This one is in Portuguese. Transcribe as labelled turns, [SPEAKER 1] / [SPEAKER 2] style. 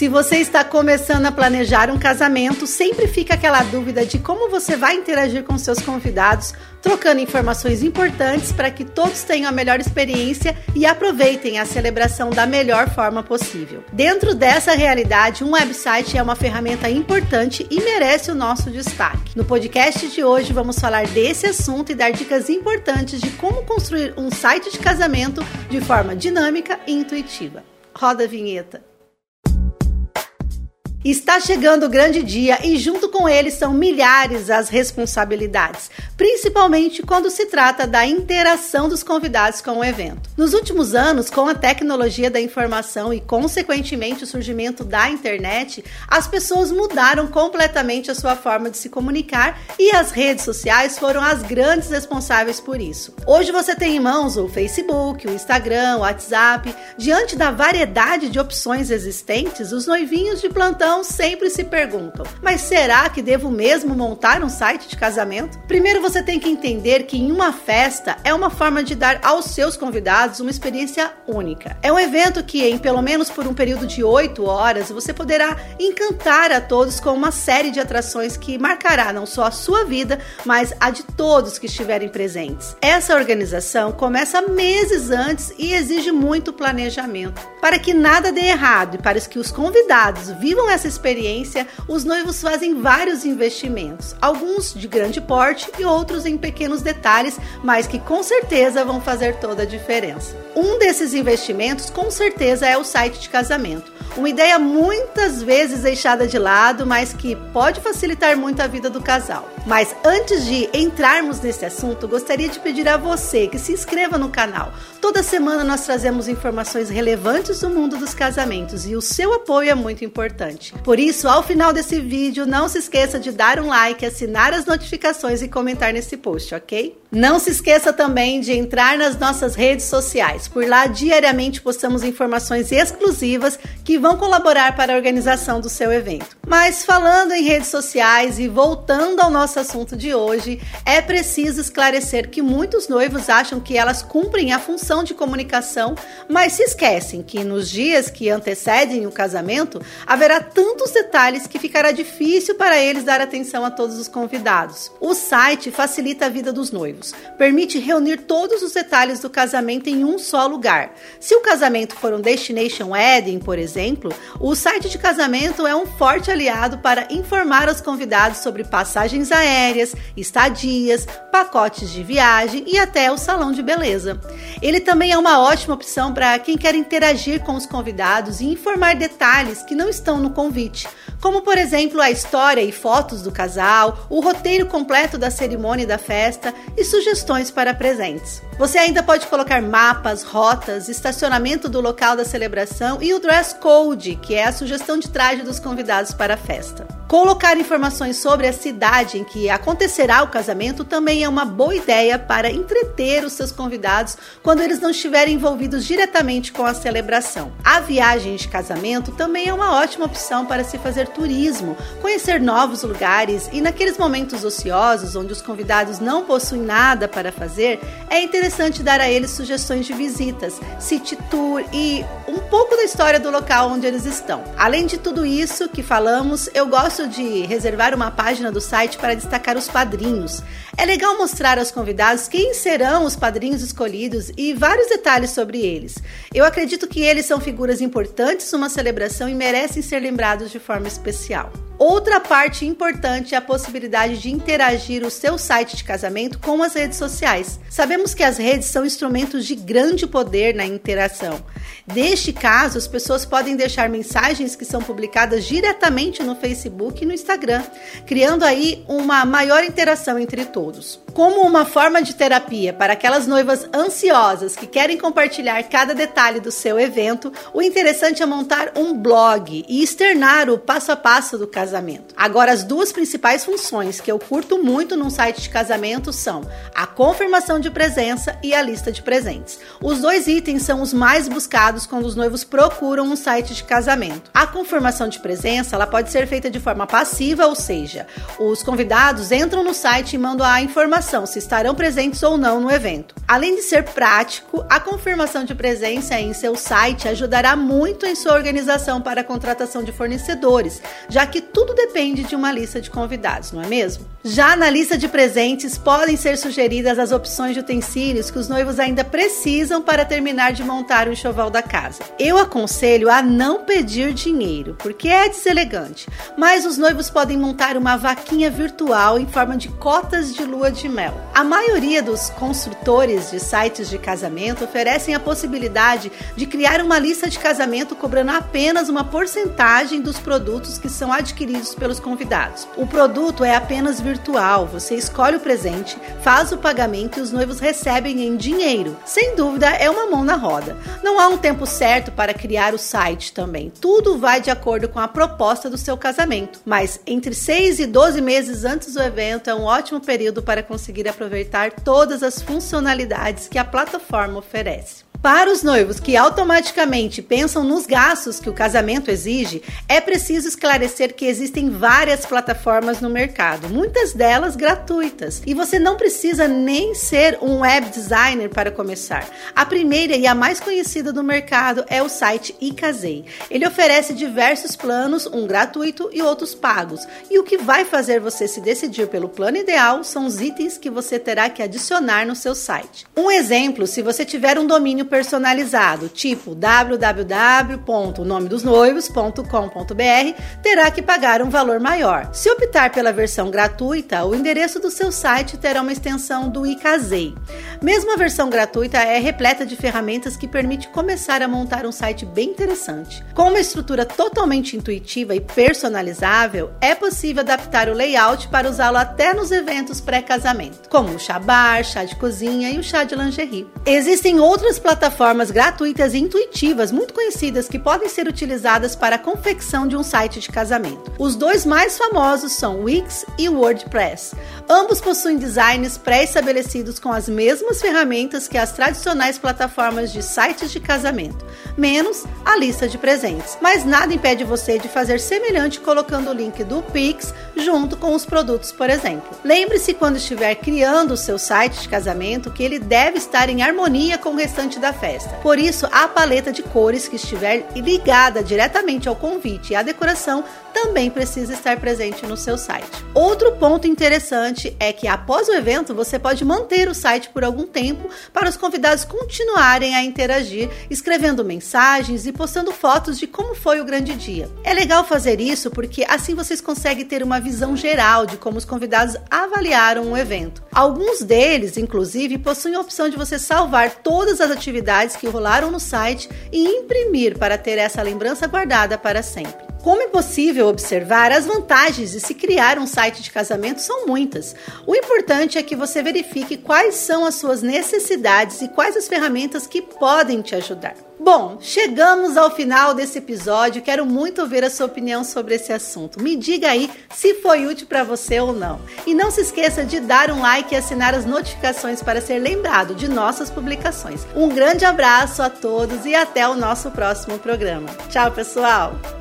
[SPEAKER 1] Se você está começando a planejar um casamento, sempre fica aquela dúvida de como você vai interagir com seus convidados, trocando informações importantes para que todos tenham a melhor experiência e aproveitem a celebração da melhor forma possível. Dentro dessa realidade, um website é uma ferramenta importante e merece o nosso destaque. No podcast de hoje, vamos falar desse assunto e dar dicas importantes de como construir um site de casamento de forma dinâmica e intuitiva. Roda a vinheta. Está chegando o grande dia e, junto com ele, são milhares as responsabilidades, principalmente quando se trata da interação dos convidados com o evento. Nos últimos anos, com a tecnologia da informação e, consequentemente, o surgimento da internet, as pessoas mudaram completamente a sua forma de se comunicar e as redes sociais foram as grandes responsáveis por isso. Hoje você tem em mãos o Facebook, o Instagram, o WhatsApp. Diante da variedade de opções existentes, os noivinhos de plantão então sempre se perguntam: mas será que devo mesmo montar um site de casamento? Primeiro você tem que entender que em uma festa é uma forma de dar aos seus convidados uma experiência única. É um evento que, em pelo menos por um período de 8 horas, você poderá encantar a todos com uma série de atrações que marcará não só a sua vida, mas a de todos que estiverem presentes. Essa organização começa meses antes e exige muito planejamento. Para que nada dê errado e para que os convidados vivam essa experiência, os noivos fazem vários investimentos, alguns de grande porte e outros em pequenos detalhes, mas que com certeza vão fazer toda a diferença. Um desses investimentos, com certeza, é o site de casamento. Uma ideia muitas vezes deixada de lado, mas que pode facilitar muito a vida do casal. Mas antes de entrarmos nesse assunto, gostaria de pedir a você que se inscreva no canal. Toda semana nós trazemos informações relevantes do mundo dos casamentos e o seu apoio é muito importante. Por isso, ao final desse vídeo, não se esqueça de dar um like, assinar as notificações e comentar nesse post, ok? Não se esqueça também de entrar nas nossas redes sociais. Por lá, diariamente postamos informações exclusivas que vão colaborar para a organização do seu evento. Mas falando em redes sociais e voltando ao nosso assunto de hoje, é preciso esclarecer que muitos noivos acham que elas cumprem a função de comunicação, mas se esquecem que nos dias que antecedem o casamento haverá tantos detalhes que ficará difícil para eles dar atenção a todos os convidados. O site facilita a vida dos noivos, permite reunir todos os detalhes do casamento em um só lugar. Se o casamento for um Destination Wedding, por exemplo, o site de casamento é um forte aliado para informar os convidados sobre passagens aéreas, estadias, pacotes de viagem e até o salão de beleza. Ele também é uma ótima opção para quem quer interagir com os convidados e informar detalhes que não estão no convite, Beach. Como por exemplo a história e fotos do casal, o roteiro completo da cerimônia e da festa e sugestões para presentes. Você ainda pode colocar mapas, rotas, estacionamento do local da celebração e o dress code, que é a sugestão de traje dos convidados para a festa. Colocar informações sobre a cidade em que acontecerá o casamento também é uma boa ideia para entreter os seus convidados quando eles não estiverem envolvidos diretamente com a celebração. A viagem de casamento também é uma ótima opção para se fazer turismo, conhecer novos lugares e naqueles momentos ociosos onde os convidados não possuem nada para fazer, é interessante dar a eles sugestões de visitas, city tour e um pouco da história do local onde eles estão. Além de tudo isso que falamos, eu gosto de reservar uma página do site para destacar os padrinhos. É legal mostrar aos convidados quem serão os padrinhos escolhidos e vários detalhes sobre eles. Eu acredito que eles são figuras importantes numa celebração e merecem ser lembrados de forma especial. Outra parte importante é a possibilidade de interagir o seu site de casamento com as redes sociais. Sabemos que as redes são instrumentos de grande poder na interação. Neste caso, as pessoas podem deixar mensagens que são publicadas diretamente no Facebook e no Instagram, criando aí uma maior interação entre todos. Como uma forma de terapia para aquelas noivas ansiosas que querem compartilhar cada detalhe do seu evento, o interessante é montar um blog e externar o passo a passo do casamento. Agora, as duas principais funções que eu curto muito num site de casamento são a confirmação de presença e a lista de presentes. Os dois itens são os mais buscados quando os noivos procuram um site de casamento. A confirmação de presença ela pode ser feita de forma passiva, ou seja, os convidados entram no site e mandam a informação se estarão presentes ou não no evento. Além de ser prático, a confirmação de presença em seu site ajudará muito em sua organização para a contratação de fornecedores, já que tudo depende de uma lista de convidados, não é mesmo? Já na lista de presentes, podem ser sugeridas as opções de utensílios que os noivos ainda precisam para terminar de montar o enxoval da casa. Eu aconselho a não pedir dinheiro, porque é deselegante, mas os noivos podem montar uma vaquinha virtual em forma de cotas de lua de mel. A maioria dos construtores de sites de casamento oferecem a possibilidade de criar uma lista de casamento cobrando apenas uma porcentagem dos produtos que são adquiridos pelos convidados. O produto é apenas virtual. Você escolhe o presente, faz o pagamento e os noivos recebem em dinheiro. Sem dúvida, é uma mão na roda. Não há um tempo certo para criar o site também. Tudo vai de acordo com a proposta do seu casamento. Mas entre 6 e 12 meses antes do evento é um ótimo período para conseguir aproveitar todas as funcionalidades que a plataforma oferece. Para os noivos que automaticamente pensam nos gastos que o casamento exige, é preciso esclarecer que existem várias plataformas no mercado, muitas delas gratuitas, e você não precisa nem ser um web designer para começar. A primeira e a mais conhecida do mercado é o site iCasei. Ele oferece diversos planos, um gratuito e outros pagos, e o que vai fazer você se decidir pelo plano ideal são os itens que você terá que adicionar no seu site. Um exemplo, se você tiver um domínio personalizado, tipo www.nomedosnoivos.com.br, terá que pagar um valor maior. Se optar pela versão gratuita, o endereço do seu site terá uma extensão do iCasei. Mesmo a versão gratuita é repleta de ferramentas que permite começar a montar um site bem interessante. Com uma estrutura totalmente intuitiva e personalizável, é possível adaptar o layout para usá-lo até nos eventos pré-casamento, como o chá bar, chá de cozinha e o chá de lingerie. Existem outras plataformas plataformas gratuitas e intuitivas muito conhecidas que podem ser utilizadas para a confecção de um site de casamento. Os dois mais famosos são Wix e WordPress. Ambos possuem designs pré-estabelecidos com as mesmas ferramentas que as tradicionais plataformas de sites de casamento, menos a lista de presentes. Mas nada impede você de fazer semelhante colocando o link do Pix junto com os produtos, por exemplo. Lembre-se quando estiver criando o seu site de casamento que ele deve estar em harmonia com o restante da festa. Por isso, a paleta de cores que estiver ligada diretamente ao convite e à decoração também precisa estar presente no seu site. Outro ponto interessante é que após o evento você pode manter o site por algum tempo para os convidados continuarem a interagir, escrevendo mensagens e postando fotos de como foi o grande dia. É legal fazer isso porque assim vocês conseguem ter uma visão geral de como os convidados avaliaram o evento. Alguns deles, inclusive, possuem a opção de você salvar todas as atividades que rolaram no site e imprimir para ter essa lembrança guardada para sempre. Como é possível observar, as vantagens de se criar um site de casamento são muitas. O importante é que você verifique quais são as suas necessidades e quais as ferramentas que podem te ajudar. Bom, chegamos ao final desse episódio. Quero muito ouvir a sua opinião sobre esse assunto. Me diga aí se foi útil para você ou não. E não se esqueça de dar um like e assinar as notificações para ser lembrado de nossas publicações. Um grande abraço a todos e até o nosso próximo programa. Tchau, pessoal!